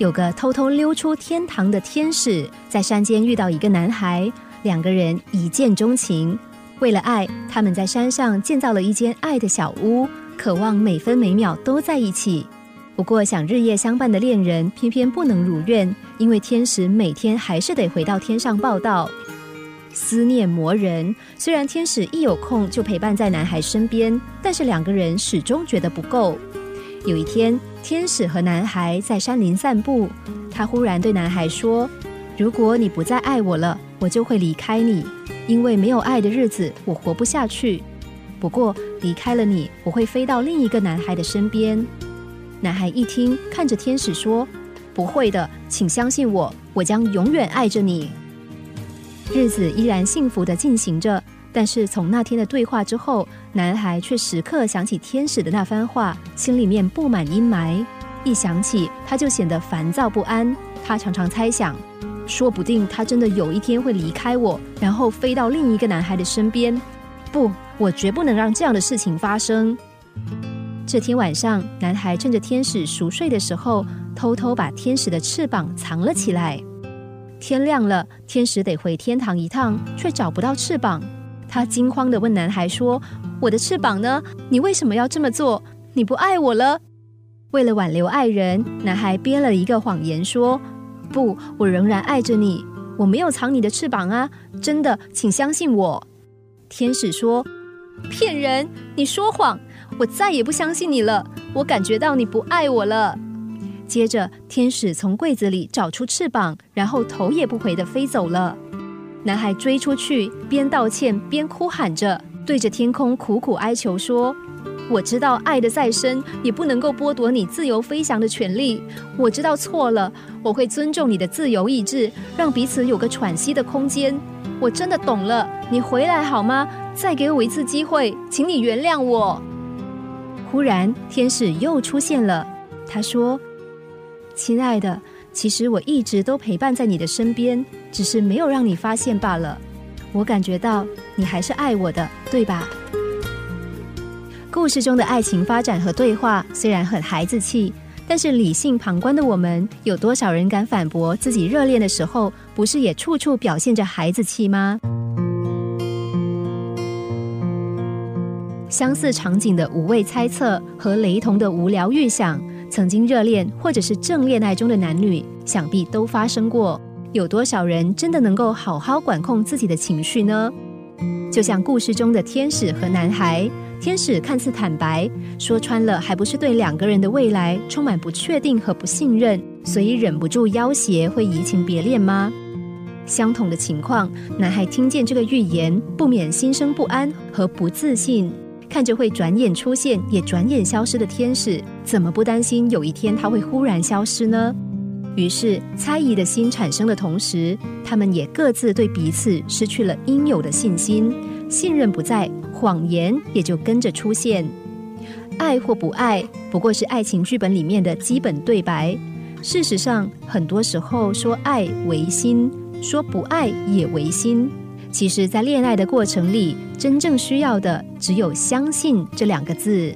有个偷偷溜出天堂的天使，在山间遇到一个男孩，两个人一见钟情。为了爱，他们在山上建造了一间爱的小屋，渴望每分每秒都在一起。不过，想日夜相伴的恋人偏偏不能如愿，因为天使每天还是得回到天上报道。思念磨人，虽然天使一有空就陪伴在男孩身边，但是两个人始终觉得不够。有一天，天使和男孩在山林散步，他忽然对男孩说：“如果你不再爱我了，我就会离开你，因为没有爱的日子我活不下去。不过离开了你，我会飞到另一个男孩的身边。”男孩一听，看着天使说：“不会的，请相信我，我将永远爱着你。”日子依然幸福的进行着，但是从那天的对话之后，男孩却时刻想起天使的那番话，心里面布满阴霾。一想起，他就显得烦躁不安。他常常猜想，说不定他真的有一天会离开我，然后飞到另一个男孩的身边。不，我绝不能让这样的事情发生。这天晚上，男孩趁着天使熟睡的时候，偷偷把天使的翅膀藏了起来。天亮了，天使得回天堂一趟，却找不到翅膀。他惊慌地问男孩说：“我的翅膀呢？你为什么要这么做？你不爱我了？”为了挽留爱人，男孩编了一个谎言说：“不，我仍然爱着你，我没有藏你的翅膀啊！真的，请相信我。”天使说：“骗人！你说谎！我再也不相信你了。我感觉到你不爱我了。”接着，天使从柜子里找出翅膀，然后头也不回的飞走了。男孩追出去，边道歉边哭喊着，对着天空苦苦哀求说：“我知道爱的再深，也不能够剥夺你自由飞翔的权利。我知道错了，我会尊重你的自由意志，让彼此有个喘息的空间。我真的懂了，你回来好吗？再给我一次机会，请你原谅我。”忽然，天使又出现了，他说。亲爱的，其实我一直都陪伴在你的身边，只是没有让你发现罢了。我感觉到你还是爱我的，对吧？故事中的爱情发展和对话虽然很孩子气，但是理性旁观的我们，有多少人敢反驳自己热恋的时候，不是也处处表现着孩子气吗？相似场景的无谓猜测和雷同的无聊预想。曾经热恋或者是正恋爱中的男女，想必都发生过。有多少人真的能够好好管控自己的情绪呢？就像故事中的天使和男孩，天使看似坦白，说穿了还不是对两个人的未来充满不确定和不信任，所以忍不住要挟会移情别恋吗？相同的情况，男孩听见这个预言，不免心生不安和不自信。看着会转眼出现也转眼消失的天使，怎么不担心有一天他会忽然消失呢？于是猜疑的心产生的同时，他们也各自对彼此失去了应有的信心，信任不在，谎言也就跟着出现。爱或不爱，不过是爱情剧本里面的基本对白。事实上，很多时候说爱违心，说不爱也违心。其实，在恋爱的过程里，真正需要的只有“相信”这两个字。